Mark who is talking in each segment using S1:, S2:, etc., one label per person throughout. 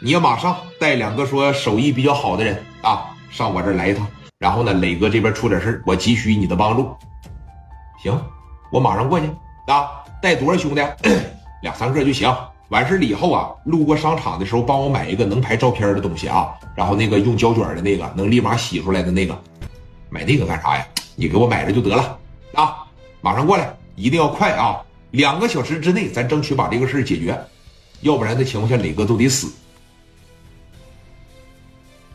S1: 你要马上带两个说手艺比较好的人啊，上我这儿来一趟。然后呢，磊哥这边出点事我急需你的帮助。行，我马上过去啊。带多少兄弟？两三个就行。完事了以后啊，路过商场的时候，帮我买一个能拍照片的东西啊。然后那个用胶卷的那个，能立马洗出来的那个，买那个干啥呀？你给我买着就得了啊！马上过来，一定要快啊！两个小时之内，咱争取把这个事解决，要不然的情况下，磊哥都得死。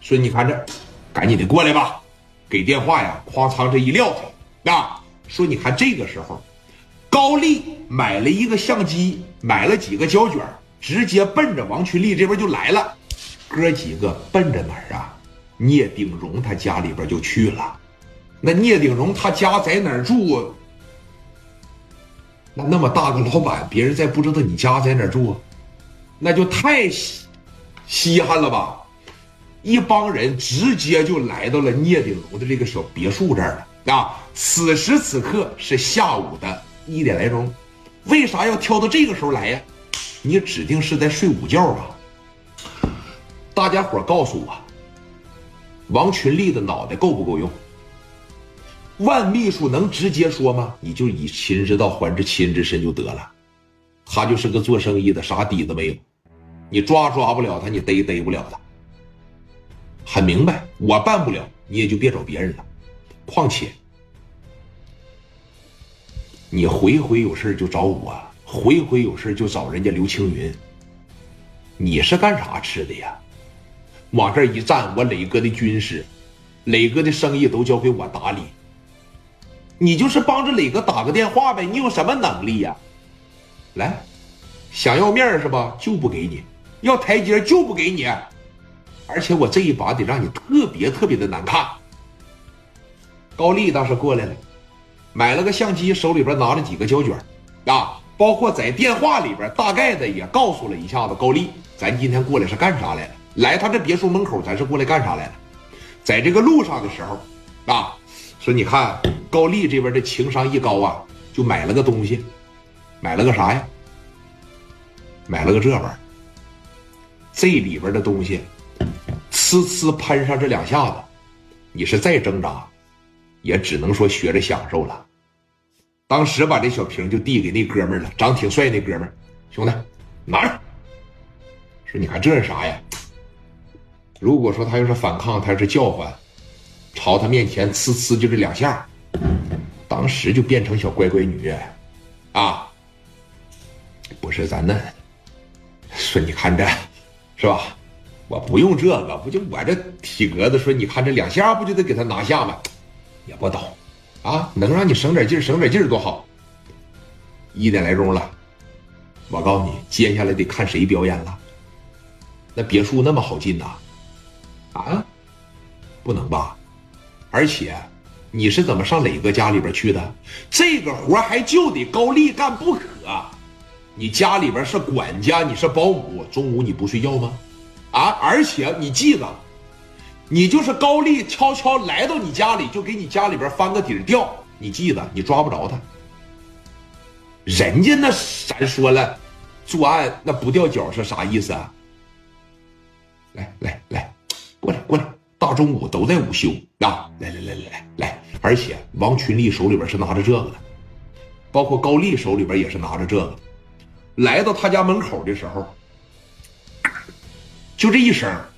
S1: 说你看这，赶紧的过来吧。给电话呀，哐仓这一撂啊！说你看这个时候。高丽买了一个相机，买了几个胶卷，直接奔着王群力这边就来了。哥几个奔着哪儿啊？聂鼎荣他家里边就去了。那聂鼎荣他家在哪儿住？那那么大个老板，别人再不知道你家在哪儿住，那就太稀稀罕了吧？一帮人直接就来到了聂鼎荣的这个小别墅这儿了啊！此时此刻是下午的。一点来钟，为啥要挑到这个时候来呀？你指定是在睡午觉吧？大家伙告诉我，王群力的脑袋够不够用？万秘书能直接说吗？你就以秦之道还治秦之身就得了。他就是个做生意的，啥底子没有，你抓抓不了他，你逮逮不了他。很明白，我办不了，你也就别找别人了。况且。你回回有事就找我，回回有事就找人家刘青云。你是干啥吃的呀？往这一站，我磊哥的军师，磊哥的生意都交给我打理。你就是帮着磊哥打个电话呗，你有什么能力呀？来，想要面是吧？就不给你，要台阶就不给你，而且我这一把得让你特别特别的难看。高丽倒是过来了。买了个相机，手里边拿了几个胶卷，啊，包括在电话里边大概的也告诉了一下子高丽，咱今天过来是干啥来了？来他这别墅门口，咱是过来干啥来了？在这个路上的时候，啊，说你看高丽这边的情商一高啊，就买了个东西，买了个啥呀？买了个这玩意儿，这里边的东西，呲呲喷上这两下子，你是再挣扎。也只能说学着享受了。当时把这小瓶就递给那哥们了，长挺帅那哥们兄弟，拿着。说你看这是啥呀？如果说他要是反抗，他要是叫唤，朝他面前呲呲就这两下，当时就变成小乖乖女，啊，不是咱那。说你看这，是吧？我不用这个，不就我这体格子？说你看这两下，不就得给他拿下吗？也不倒，啊，能让你省点劲省点劲多好。一点来钟了，我告诉你，接下来得看谁表演了。那别墅那么好进呐？啊，不能吧？而且你是怎么上磊哥家里边去的？这个活还就得高丽干不可。你家里边是管家，你是保姆，中午你不睡觉吗？啊，而且你记得。你就是高丽悄悄来到你家里，就给你家里边翻个底儿掉。你记得，你抓不着他。人家那咱说了，作案那不掉脚是啥意思啊？来来来，过来过来，大中午都在午休啊！来来来来来来，而且王群力手里边是拿着这个的，包括高丽手里边也是拿着这个。来到他家门口的时候，就这一声。